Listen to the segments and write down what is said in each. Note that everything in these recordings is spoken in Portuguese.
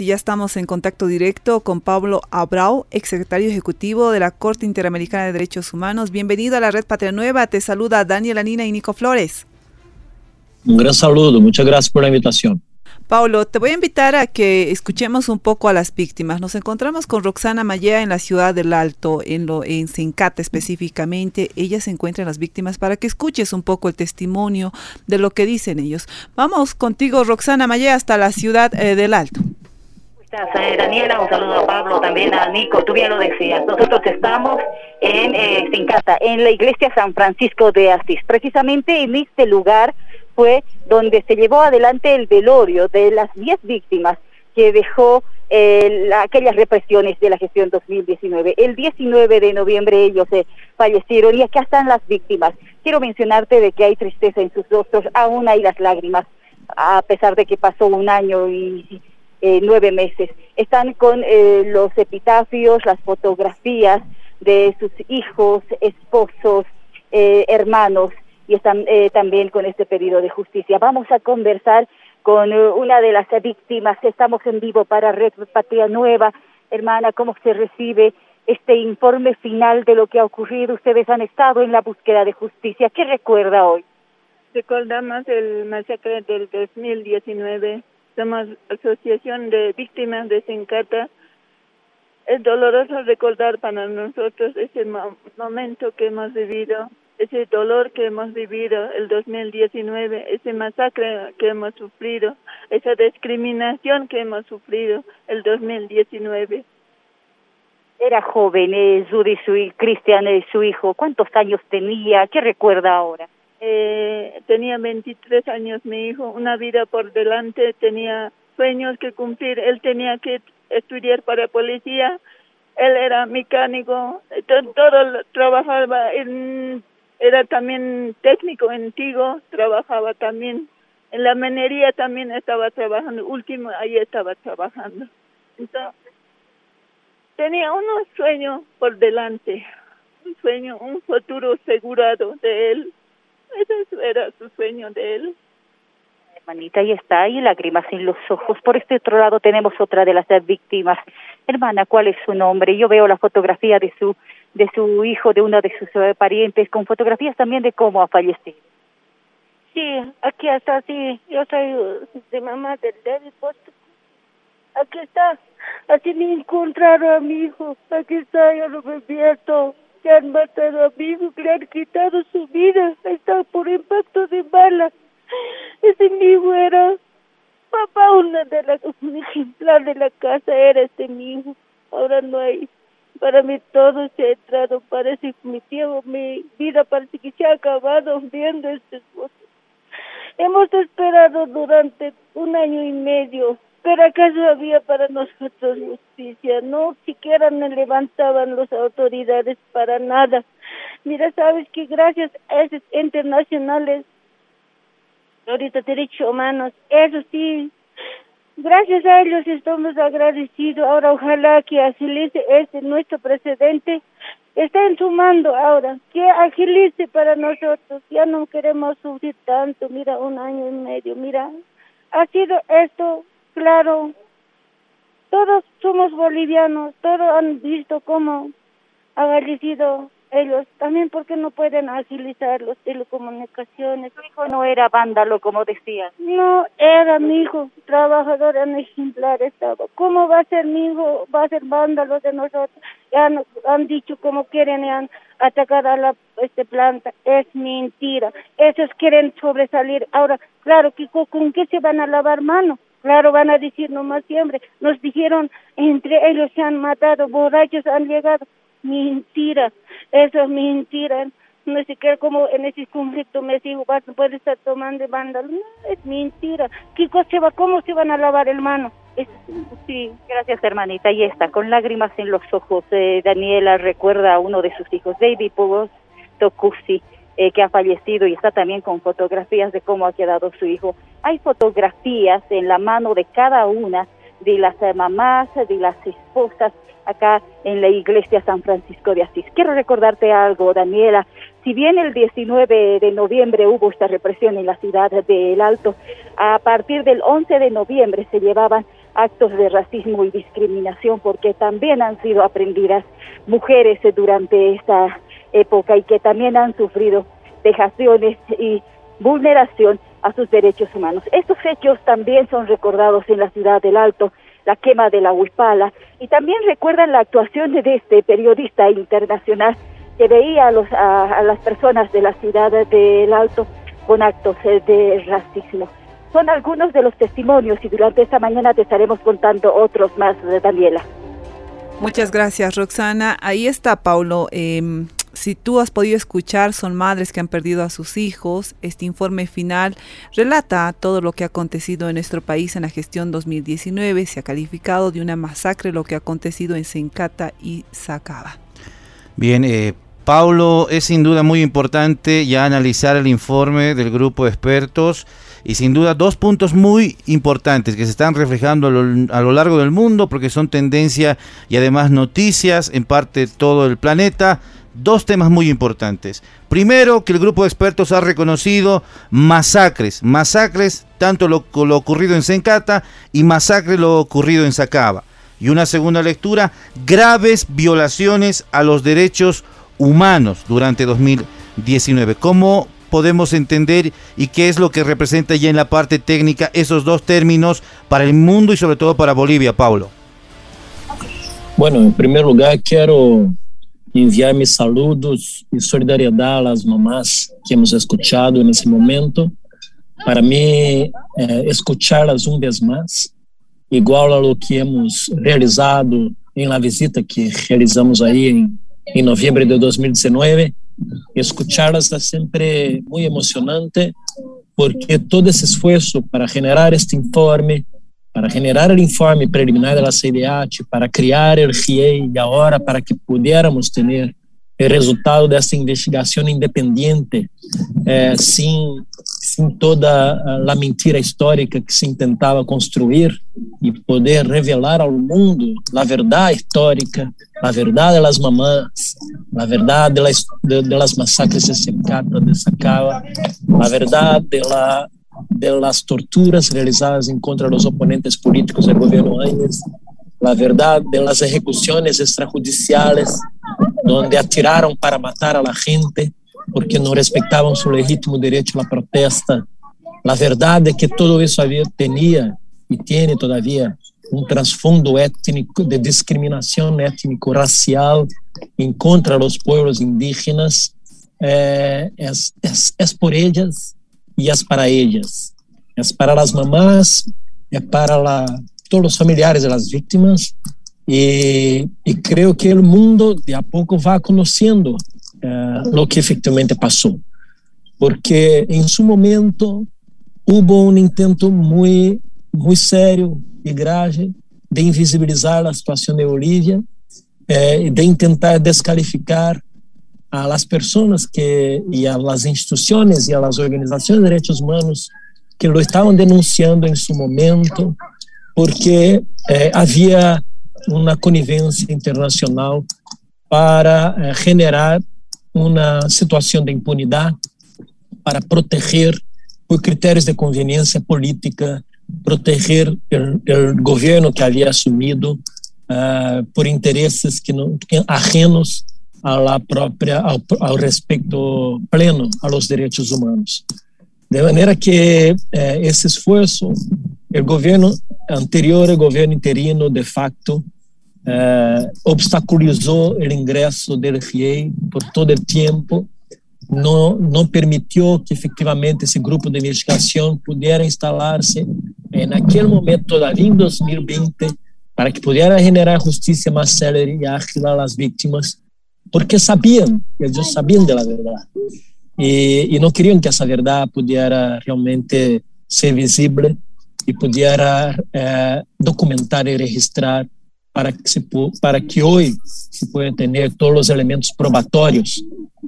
Ya estamos en contacto directo con Pablo Abrau, exsecretario ejecutivo de la Corte Interamericana de Derechos Humanos. Bienvenido a la Red Patria Nueva. Te saluda Daniela Nina y Nico Flores. Un gran saludo. Muchas gracias por la invitación. Paulo, te voy a invitar a que escuchemos un poco a las víctimas. Nos encontramos con Roxana Mallea en la ciudad del Alto, en, lo, en Sencata específicamente. Ella se encuentra en las víctimas para que escuches un poco el testimonio de lo que dicen ellos. Vamos contigo, Roxana Mallea, hasta la ciudad eh, del Alto. Eh, Daniela, un saludo a Pablo, también a Nico, tú bien lo decías. Nosotros estamos en eh, en la iglesia San Francisco de Asís. Precisamente en este lugar fue donde se llevó adelante el velorio de las 10 víctimas que dejó eh, aquellas represiones de la gestión 2019. El 19 de noviembre ellos se fallecieron y acá están las víctimas. Quiero mencionarte de que hay tristeza en sus rostros, aún hay las lágrimas, a pesar de que pasó un año y eh, nueve meses. Están con eh, los epitafios, las fotografías de sus hijos, esposos, hermanos y están eh, también con este pedido de justicia. Vamos a conversar con eh, una de las víctimas. Estamos en vivo para Red Patria Nueva. Hermana, ¿cómo se recibe este informe final de lo que ha ocurrido? Ustedes han estado en la búsqueda de justicia. ¿Qué recuerda hoy? Recordamos el masacre del 2019. Somos Asociación de Víctimas de Sencata. Es doloroso recordar para nosotros ese momento que hemos vivido ese dolor que hemos vivido el 2019, ese masacre que hemos sufrido, esa discriminación que hemos sufrido el 2019. Era joven, eh, Judy, su, Cristian, eh, su hijo. ¿Cuántos años tenía? ¿Qué recuerda ahora? Eh, tenía 23 años mi hijo, una vida por delante, tenía sueños que cumplir. Él tenía que estudiar para policía, él era mecánico, todo, todo trabajaba en era también técnico en Tigo, trabajaba también en la minería también estaba trabajando, último ahí estaba trabajando. Entonces, tenía unos sueños por delante, un sueño, un futuro asegurado de él. Ese era su sueño de él. Hermanita, ahí está, hay lágrimas en los ojos. Por este otro lado tenemos otra de las víctimas. Hermana, ¿cuál es su nombre? Yo veo la fotografía de su de su hijo, de una de sus eh, parientes, con fotografías también de cómo ha fallecido. Sí, aquí está, sí, yo soy uh, de mamá del David Aquí está, así me encontraron a mi hijo, aquí está, yo lo visto, se han matado a mi hijo, le han quitado su vida, está por impacto de bala. Ese mi hijo era papá, una de las, un ejemplar de la casa era este mi hijo, ahora no hay para mí todo se ha entrado, parece mi tiempo, mi vida parece que se ha acabado viendo estas cosas. Hemos esperado durante un año y medio, pero acaso había para nosotros justicia, no siquiera nos levantaban las autoridades para nada. Mira, sabes que gracias a esos internacionales, ahorita derechos humanos, eso sí, Gracias a ellos estamos agradecidos. Ahora ojalá que agilice este nuestro precedente. Están sumando ahora, que agilice para nosotros. Ya no queremos sufrir tanto. Mira, un año y medio. Mira, ha sido esto claro. Todos somos bolivianos. Todos han visto cómo ha agradecido ellos también porque no pueden agilizar las telecomunicaciones. Mi hijo no era vándalo, como decía. No, era mi hijo, trabajador en ejemplar estaba. ¿Cómo va a ser mi hijo? Va a ser vándalo de nosotros. Ya han, han dicho cómo quieren han atacar a la este planta. Es mentira. Esos quieren sobresalir. Ahora, claro, que ¿con qué se van a lavar manos? Claro, van a decir nomás siempre. Nos dijeron, entre ellos se han matado, borrachos han llegado mentira, eso es mentira. No sé qué, como en ese conflicto me digo, vas poder estar tomando vándalo. No, es mentira. ¿Qué cosa va, cómo se van a lavar el mano? sí, gracias hermanita. Ahí está, con lágrimas en los ojos. Eh, Daniela recuerda a uno de sus hijos, David Pugos Tokusi, eh, que ha fallecido y está también con fotografías de cómo ha quedado su hijo. Hay fotografías en la mano de cada una de las eh, mamás, de las esposas acá en la iglesia San Francisco de Asís. Quiero recordarte algo, Daniela. Si bien el 19 de noviembre hubo esta represión en la ciudad de El Alto, a partir del 11 de noviembre se llevaban actos de racismo y discriminación porque también han sido aprendidas mujeres durante esta época y que también han sufrido vejaciones y vulneración a sus derechos humanos. Estos hechos también son recordados en la ciudad del Alto, la quema de la Huipala, y también recuerdan la actuación de este periodista internacional que veía a, los, a, las personas de la ciudad del Alto con actos de racismo. Son algunos de los testimonios y durante esta mañana te estaremos contando otros más, de Daniela. Muchas gracias, Roxana. Ahí está, Paulo. Em, si tú has podido escuchar, son madres que han perdido a sus hijos. Este informe final relata todo lo que ha acontecido en nuestro país en la gestión 2019. Se ha calificado de una masacre lo que ha acontecido en Sencata y Sacaba. Bien, eh, Paulo, es sin duda muy importante ya analizar el informe del grupo de expertos y sin duda dos puntos muy importantes que se están reflejando a lo, a lo, largo del mundo porque son tendencia y además noticias en parte todo el planeta dos temas muy importantes. Primero, que el grupo de expertos ha reconocido masacres, masacres, tanto lo, ocurrido en Sencata y masacres lo ocurrido en Sacaba. Y una segunda lectura, graves violaciones a los derechos humanos durante 2019. ¿Cómo podemos entender y qué es lo que representa ya en la parte técnica esos dos términos para el mundo y sobre todo para Bolivia, Paulo? Bueno, en primer lugar quiero enviar mis saludos e solidariedade às mamás que hemos escuchado nesse momento. Para mim, eh, escuchá-las uma vez mais, igual a lo que hemos realizado em la visita que realizamos aí em, em novembro de 2019. Escuchá-las é sempre muito emocionante, porque todo esse esforço para generar este informe, para generar o informe preliminar da CIDH, para criar o RIEI e agora para que pudiéramos ter o resultado dessa investigação independente, eh, sem, sem toda a mentira histórica que se tentava construir e poder revelar ao mundo a verdade histórica, a verdade das mamãs, a verdade das massacres de Secata, de Sacaba, a verdade da de las torturas realizadas en contra de los oponentes políticos del gobierno Áñez, la verdad de las ejecuciones extrajudiciales donde atiraron para matar a la gente porque no respetaban su legítimo derecho a la protesta. La verdad de que todo eso había, tenía y tiene todavía un trasfondo étnico de discriminación étnico-racial en contra los pueblos indígenas, eh, es, es, es por ellas e as para elas. É para as mamás, é para la, todos os familiares das vítimas e, creio que o mundo de a pouco vai conhecendo eh, o que efetivamente passou. Porque em seu momento houve um intento muito, muito sério e grave de invisibilizar a situação de Bolívia, eh, de tentar descalificar a las personas que y a las instituciones y a las organizaciones de derechos humanos que lo estaban denunciando en su momento porque eh, había una connivencia internacional para eh, generar una situación de impunidad, para proteger por criterios de conveniencia política, proteger el gobierno que había asumido uh, por intereses que no, ajenos a la ao, ao respeito pleno aos direitos humanos. De maneira que eh, esse esforço, o governo anterior, o governo interino, de facto, eh, obstaculizou o ingresso do RIEI por todo o tempo, não, não permitiu que efetivamente esse grupo de investigação pudesse instalar-se eh, naquele momento, todavia em 2020, para que pudesse generar justiça mais célere e ágil às vítimas porque sabiam, eles sabiam da verdade. E, e não queriam que essa verdade pudesse realmente ser visível e pudesse eh, documentar e registrar para que, se, para que hoje se pueda ter todos os elementos probatórios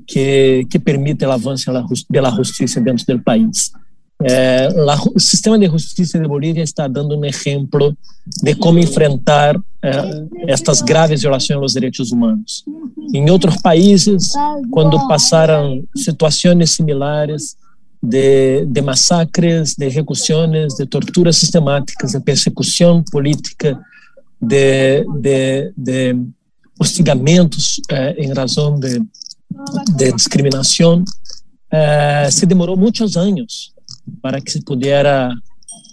que, que permitem o avanço da justiça dentro do país. Eh, la, o sistema de justiça de Bolívia está dando um exemplo de como enfrentar eh, estas graves violações aos direitos humanos. Em outros países, quando passaram situações similares, de, de massacres, de ejecuções, de torturas sistemáticas, de persecução política, de, de, de hostigamentos eh, em razão de, discriminação, eh, se demorou muitos anos para que se pudesse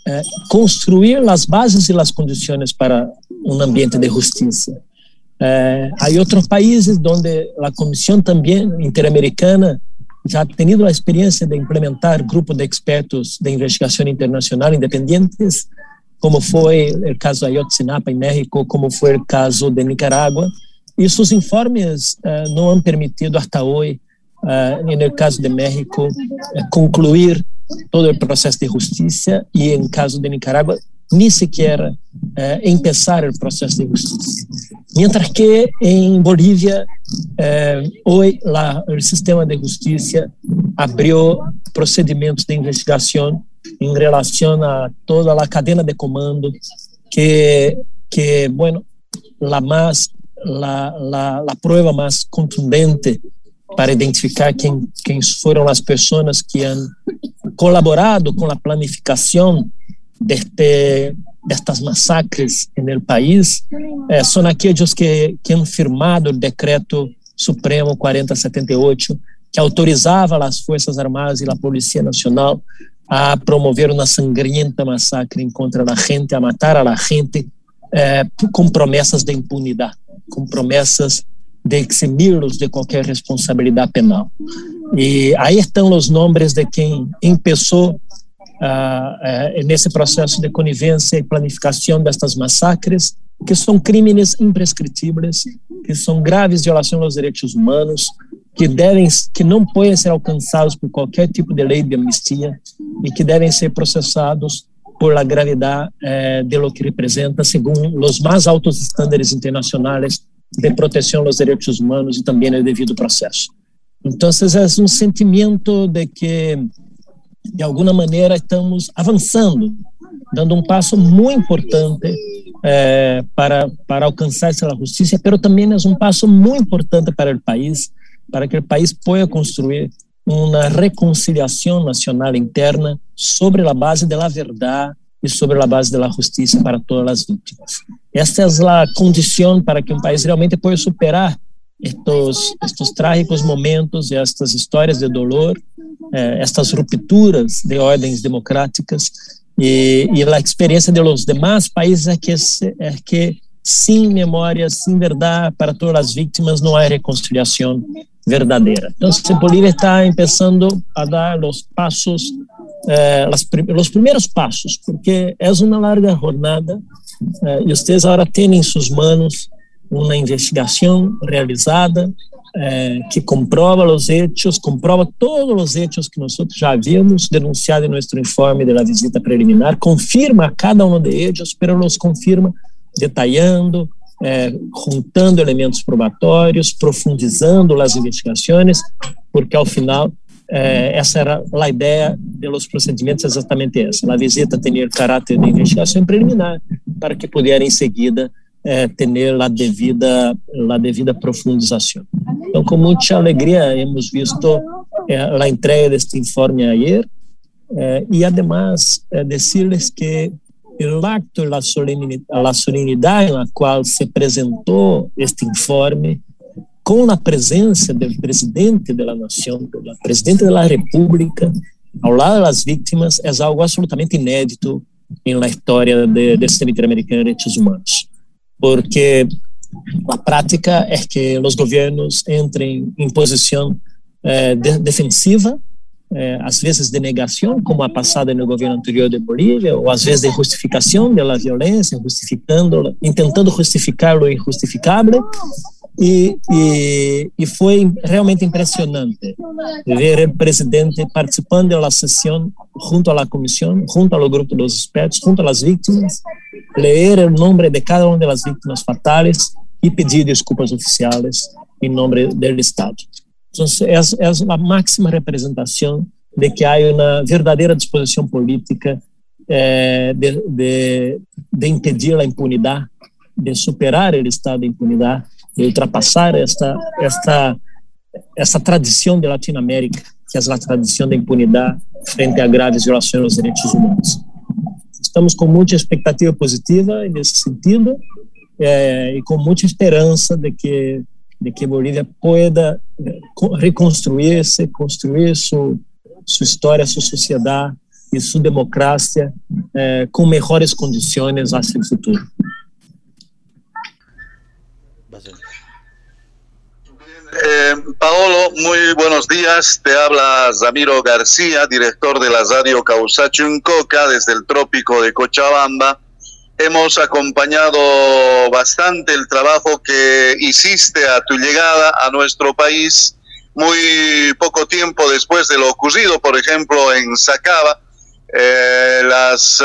eh, construir as bases e as condições para um ambiente de justiça. Eh, há outros países onde a Comissão também interamericana já ha tenido a experiência de implementar grupos de expertos de investigação internacional independentes, como foi o caso Ayotzinapa em México, como foi o caso de Nicarágua, e seus informes uh, não han permitido até hoje, uh, no caso de México, uh, concluir todo o processo de justiça e, em caso de Nicarágua, nem sequer eh, empezar processo de justiça. Mientras que em Bolívia, eh, hoje la, sistema de justiça abriu procedimentos de investigação em relação a toda a cadeia de comando que, que bueno, la más, la, la, la prueba mais contundente para identificar quem, quem foram as pessoas que han colaborado com a planificação de destas massacres no país. Eh, são aqueles que, que han firmado o decreto supremo 4078 que autorizava as forças armadas e a polícia nacional a promover uma sangrienta massacre contra a gente, a matar a gente eh, com promessas de impunidade, com promessas de eximi-los de qualquer responsabilidade penal. E aí estão os nomes de quem começou uh, uh, nesse processo de conivência e planificação destas massacres, que são crimes imprescritíveis, que são graves violações aos direitos humanos, que devem, que não podem ser alcançados por qualquer tipo de lei de amnistia e que devem ser processados por la gravidade eh, de lo que representa, segundo os mais altos estándares internacionais de proteção aos direitos humanos e também no devido processo. Então, é um sentimento de que de alguma maneira, estamos avançando, dando um passo muito importante eh, para, para alcançar essa justiça, mas também é um passo muito importante para o país, para que o país possa construir uma reconciliação nacional interna sobre a base da verdade e sobre a base da justiça para todas as vítimas. Esta é a condição para que um país realmente possa superar estes, estes trágicos momentos estas histórias de dolor eh, estas rupturas de ordens democráticas e, e a experiência de los demás países é que, é que sem verdade para todas as vítimas não há reconciliação verdadeira. Então, a Bolívia está começando a dar os passos, eh, los, os primeiros passos, porque é uma larga jornada eh, vocês agora têm em suas mãos uma investigação realizada eh, que comprova os hechos, comprova todos os hechos que nós já havíamos denunciado em nosso informe de visita preliminar, confirma cada um de eles, pero los confirma detalhando, eh, juntando elementos probatórios, profundizando as investigações, porque ao final eh, essa era a ideia dos procedimentos exatamente essa. A visita tinha caráter de investigação preliminar para que pudesse em seguida eh, ter a devida a devida profundização. Então, com muita alegria, hemos visto a entrega deste informe ayer eh, e, además, eh, decirles que o acto, a solenidade na qual se apresentou este informe, com a presença do presidente da nação, do presidente da República, ao lado das vítimas, é algo absolutamente inédito na história de, do sistema interamericano de direitos humanos. Porque a prática é que os governos entrem em posição eh, de, defensiva, eh, às vezes de negação, como a passada no governo anterior de Bolívia, ou às vezes de justificação da violência, justificando, tentando justificar o injustificável, e, e, e, foi realmente impressionante ver o presidente participando da sessão junto à comissão, junto ao grupo dos expertos, junto às vítimas, ler o nome de cada uma das vítimas fatais e pedir desculpas oficiais em nome do Estado. Então, é, é a máxima representação de que há uma verdadeira disposição política eh, de, de, de impedir a impunidade, de superar o estado de impunidade de ultrapassar esta, esta essa tradição de Latinoamérica, que é a tradição da impunidade frente a graves violações aos direitos humanos. Estamos com muita expectativa positiva nesse sentido é, e com muita esperança de que de que Bolívia eh, reconstruir-se, construir sua sua história, sua sociedade e sua democracia eh, com melhores condições hacia o futuro. Eh, Paolo, muy buenos días. Te habla Zamiro García, director de la radio Causachuncoca desde el trópico de Cochabamba. Hemos acompañado bastante el trabajo que hiciste a tu llegada a nuestro país muy poco tiempo después de lo ocurrido, por ejemplo, en Sacaba. Eh, las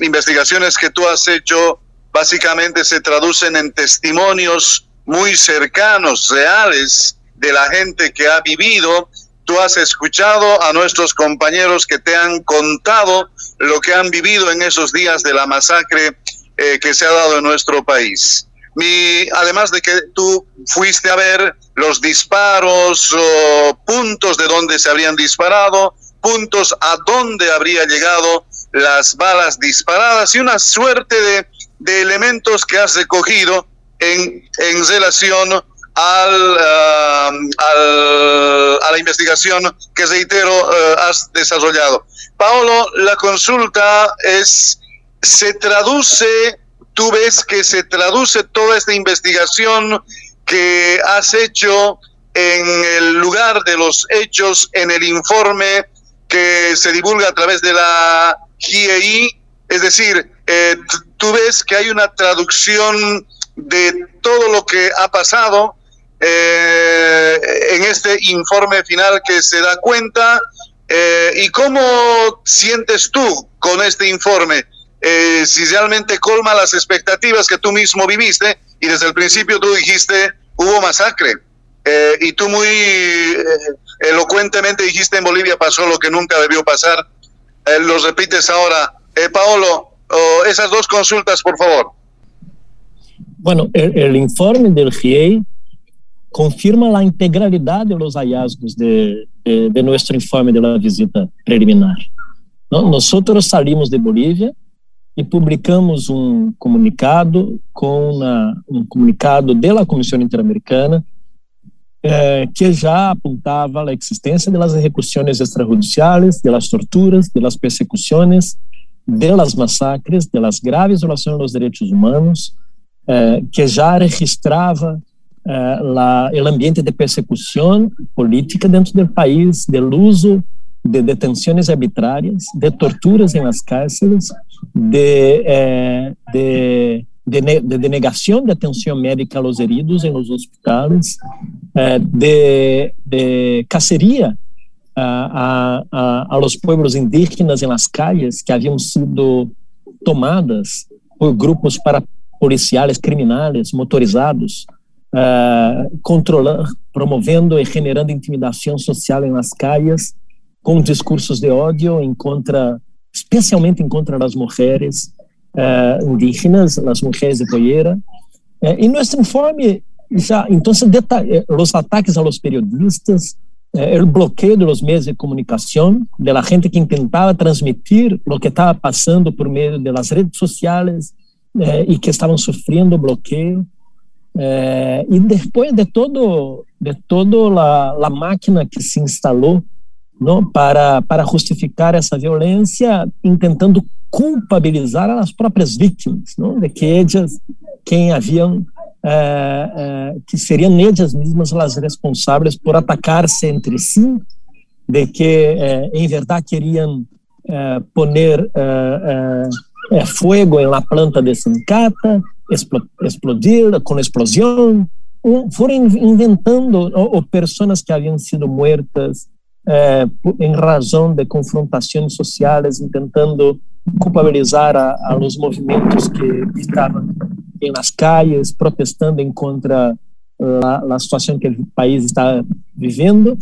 investigaciones que tú has hecho básicamente se traducen en testimonios muy cercanos, reales, de la gente que ha vivido. Tú has escuchado a nuestros compañeros que te han contado lo que han vivido en esos días de la masacre eh, que se ha dado en nuestro país. Mi, además de que tú fuiste a ver los disparos, o puntos de donde se habrían disparado, puntos a donde habría llegado las balas disparadas y una suerte de, de elementos que has recogido en, en relación al, uh, al, a la investigación que, reitero, uh, has desarrollado. Paolo, la consulta es, se traduce, tú ves que se traduce toda esta investigación que has hecho en el lugar de los hechos, en el informe que se divulga a través de la GIEI, es decir, eh, tú ves que hay una traducción de todo lo que ha pasado eh, en este informe final que se da cuenta eh, ¿Y cómo sientes tú con este informe? Eh, si realmente colma las expectativas que tú mismo viviste y desde el principio tú dijiste hubo masacre eh, y tú muy eh, elocuentemente dijiste en Bolivia pasó lo que nunca debió pasar. Eh, lo repites ahora. Paolo, oh, esas dos consultas, por favor. Bueno, el, el informe del GIEI confirma a integralidade dos hallazgos de, de, de informe de visita preliminar. Nós saímos de Bolívia e publicamos um comunicado com uma, um comunicado da Comissão Interamericana eh, que já apontava a existência das execuções extrajudiciais, das torturas, das persecuções, das massacres, das graves violações dos direitos humanos, eh, que já registrava la, el ambiente de persecución política dentro del país, del uso de detenciones arbitrarias, de torturas en las cárceles, de, eh, de, de, de, denegación de atención médica a los heridos en los hospitales, eh, de, de cacería a, a, a, los pueblos indígenas en las calles que habían sido tomadas por grupos para policiales criminales motorizados uh, controlando, promovendo e generando intimidação social nas calles, com discursos de ódio em contra, especialmente em contra as mulheres uh, indígenas, as mulheres de poeira. Uh, e nosso informe já, então, os ataques a los periodistas, o bloqueio dos meios de comunicação, de la gente que tentava transmitir o que estava passando por meio das redes sociais e que estavam sofrendo bloqueio. É, e depois de todo de toda a, máquina que se instalou não, para para justificar essa violência, tentando culpabilizar as próprias vítimas, não, de que elas quem haviam é, é, que seriam elas mesmas as responsáveis por atacar-se entre si, de que em verdade queriam é, poner é, fogo na planta de Sincata, explodir, com explosão, foram inventando ou, pessoas que haviam sido mortas eh, em razão de confrontações sociais, tentando culpabilizar a, a los movimentos que estavam nas calles, protestando em contra a, a situação que o país está vivendo.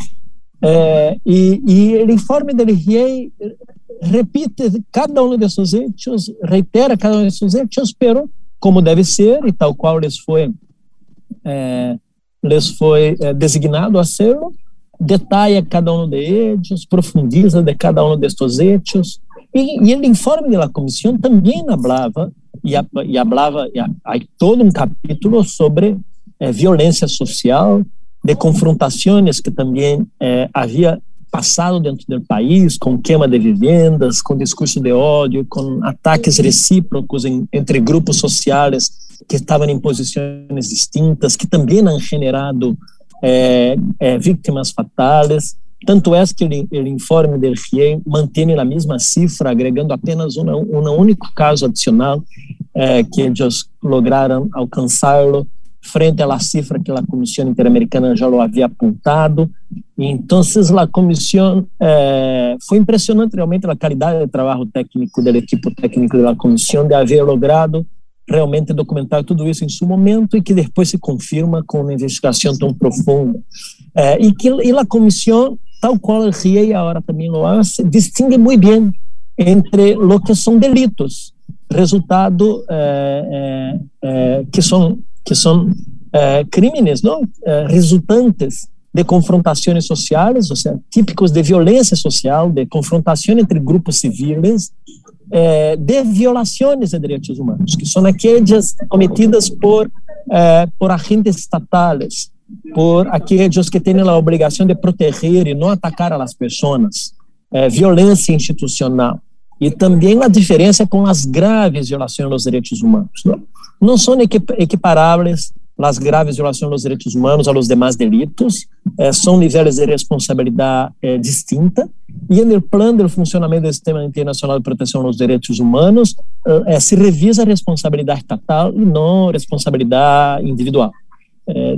Eh, e, e o informe do RIEI repite cada um desses hechos, reitera cada um desses hechos, pero como deve ser e tal qual lhes foi é, foi é, designado a hacerlo, detalha cada um de eles, profundiza de cada um destes hechos, e, e o informe da comissão também falava, e, e hablava, e há todo um capítulo sobre eh, violência social, de confrontações que também eh, havia passado dentro do país, com queima de vivendas, com discurso de ódio, com ataques recíprocos em, entre grupos sociais que estavam em posições distintas, que também han generado é, é, vítimas fatais. Tanto é que o informe do RIE mantém a mesma cifra, agregando apenas um, um único caso adicional é, que eles lograram alcançá-lo frente à cifra que a Comissão Interamericana já lo havia apontado. Então, a comissão eh, foi impressionante realmente a qualidade de trabalho técnico do equipo técnico da comissão de haver logrado realmente documentar tudo isso em seu momento e que depois se confirma com uma investigação tão profunda. Eh, e que e a comissão, tal qual o RIE agora também lo hace, distingue muito bem entre o que são delitos, resultado eh, que são que são eh, crimes não? Eh, resultantes de confrontações sociais, ou seja, típicos de violência social, de confrontação entre grupos civis, eh, de violações de direitos humanos, que são aquelas cometidas por, por agentes estatais, por aqueles que têm a obrigação de proteger e não atacar as pessoas, violência institucional. E também a diferença com as graves violações dos direitos humanos. Não, não são equiparáveis as graves violações dos direitos humanos a los demais delitos, eh, são níveis de responsabilidade eh, distinta, e no plano do funcionamento do Sistema Internacional de Proteção dos Direitos Humanos, eh, se revisa a responsabilidade estatal e não responsabilidade individual.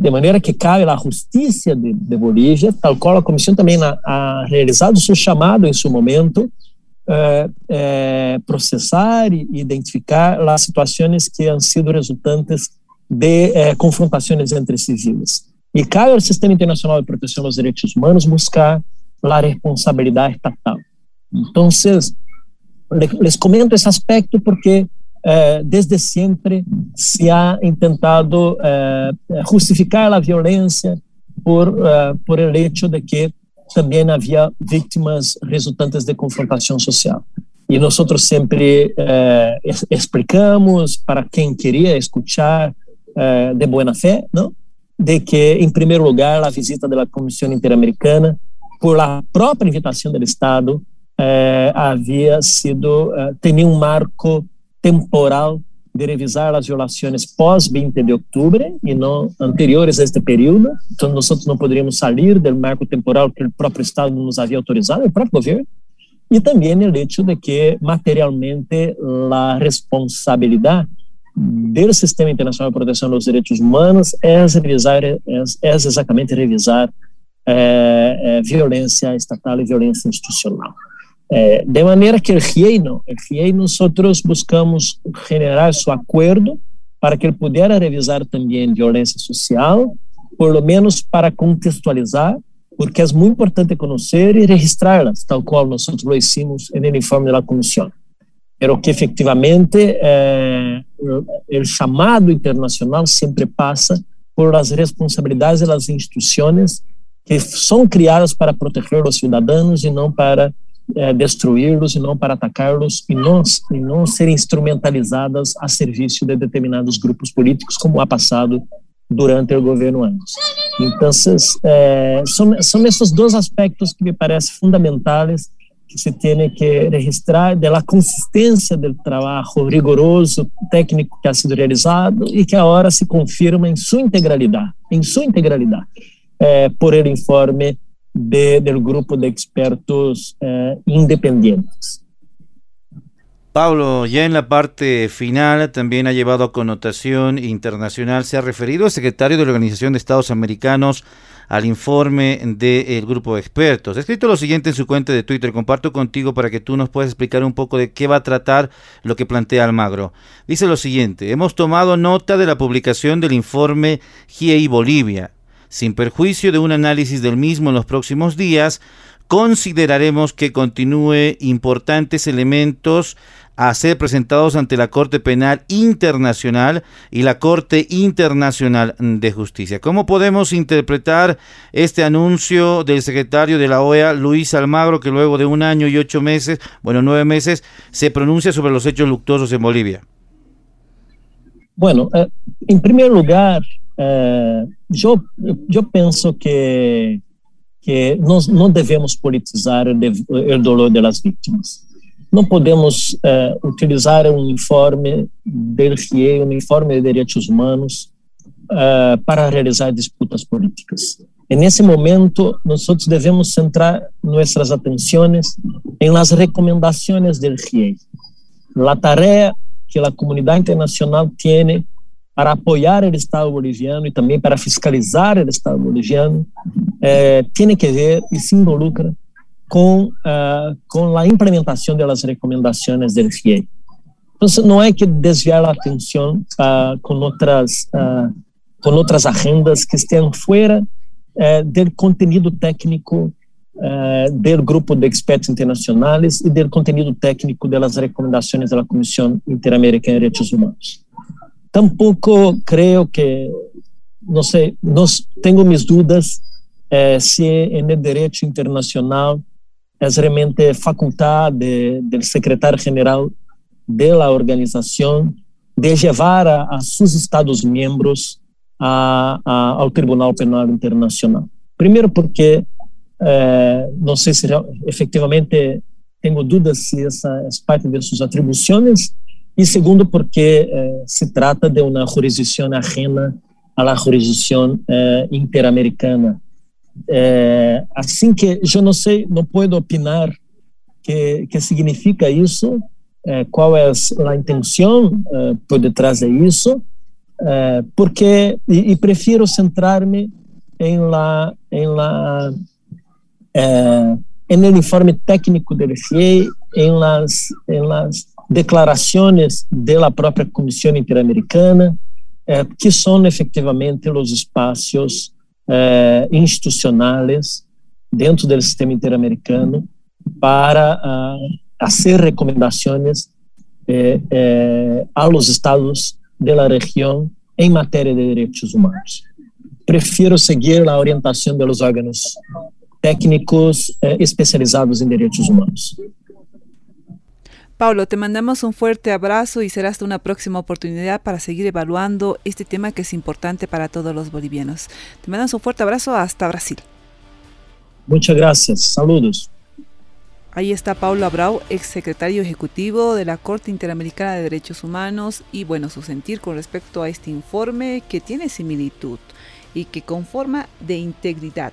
De maneira que cabe à Justiça de, de Bolívia, tal qual a Comissão também ha realizado seu chamado em seu momento, é, é, processar e identificar as situações que han sido resultantes de é, confrontações entre civis. E cabe ao Sistema Internacional de Proteção dos Direitos Humanos buscar a responsabilidade estatal. Então, les comento esse aspecto porque eh, desde sempre se ha intentado eh, justificar a violência por, eh, por el hecho de que também havia vítimas resultantes de confrontação social. E nós sempre eh, explicamos para quem queria escutar eh, de boa fé, não? de que, em primeiro lugar, a visita da Comissão Interamericana, por a própria invitação do Estado, eh, havia sido, eh, tinha um marco temporal de revisar as violações pós 20 de outubro e não anteriores a este período. Então, nós não poderíamos sair do marco temporal que o próprio Estado nos havia autorizado, o próprio governo. E também o hecho de que, materialmente, a responsabilidade do Sistema Internacional de Proteção dos Direitos Humanos é revisar, é, é exatamente revisar é, violência estatal e violência institucional. Eh, de maneira que o reino, o reino nosotros buscamos generar su acuerdo para que ele pudesse revisar também violência social, por lo menos para contextualizar, porque é muito importante conhecer e registrá-las, tal qual nós lo hicimos no informe da comissão. Pero que efectivamente eh, o chamado internacional sempre passa por as responsabilidades das instituições que são criadas para proteger os cidadãos e não para é, destruí-los e não para atacá-los e não, e não serem instrumentalizadas a serviço de determinados grupos políticos, como ha passado durante o governo anos. Então, é, são, são esses dois aspectos que me parecem fundamentais que se tem que registrar da consistência do trabalho rigoroso técnico que ha sido realizado e que agora se confirma em sua integralidade, em sua integralidade, é, por el informe de, del grupo de expertos eh, independientes. Pablo, ya en la parte final también ha llevado a connotación internacional, se ha referido el secretario de la Organización de Estados Americanos al informe del grupo de expertos. Ha escrito lo siguiente en su cuenta de Twitter, comparto contigo para que tú nos puedas explicar un poco de qué va a tratar lo que plantea Almagro. Dice lo siguiente, hemos tomado nota de la publicación del informe GIEI Bolivia, sin perjuicio de un análisis del mismo en los próximos días, consideraremos que continúe importantes elementos a ser presentados ante la Corte Penal Internacional y la Corte Internacional de Justicia. ¿Cómo podemos interpretar este anuncio del secretario de la OEA, Luis Almagro, que luego de un año y ocho meses, bueno, nueve meses, se pronuncia sobre los hechos luctuosos en Bolivia? Bueno, eh, en primer lugar, eh, yo, yo pienso que, que nós não devemos politizar o dolor das vítimas. Não podemos uh, utilizar um informe del RIE, um informe de direitos humanos, uh, para realizar disputas políticas. E nesse momento, nós devemos centrar nossas atenções em las recomendações del RIE. A tarefa que a comunidade internacional tem para apoiar o Estado boliviano e também para fiscalizar o Estado boliviano, eh, tem que ver e se involucra com, uh, com a implementação das recomendações do FIE. Então, não é que desviar a atenção uh, com outras uh, com outras agendas que estejam fora do conteúdo técnico do grupo de expertos internacionais e do conteúdo técnico das recomendações da Comissão Interamericana de Direitos Humanos. Tampouco creio que, não sei, nós tenho minhas dúvidas eh, se no direito internacional é realmente faculdade do secretário-geral da organização de levar a, a seus Estados-membros ao Tribunal Penal Internacional. Primeiro porque eh, não sei se efetivamente tenho dúvidas se essa é parte de suas atribuições e segundo porque eh, se trata de uma jurisdição ajena à jurisdição eh, interamericana. É, assim que eu não sei, não posso opinar que que significa isso, é, qual é a intenção é, por detrás de isso, é, porque e, e, prefiro centrar-me em la em la é, en el informe técnico do FIE, em las em las declarações da própria Comissão Interamericana, é, que são efetivamente os espaços eh, dentro do sistema interamericano para fazer recomendações eh, eh, aos estados da região em matéria de direitos humanos. Prefiro seguir a orientação dos órgãos técnicos eh, especializados em direitos humanos. Paulo, te mandamos un fuerte abrazo y será hasta una próxima oportunidad para seguir evaluando este tema que es importante para todos los bolivianos. Te mandamos un fuerte abrazo hasta Brasil. Muchas gracias. Saludos. Ahí está Paulo Abrau, ex secretario ejecutivo de la Corte Interamericana de Derechos Humanos y bueno, su sentir con respecto a este informe que tiene similitud y que conforma de integridad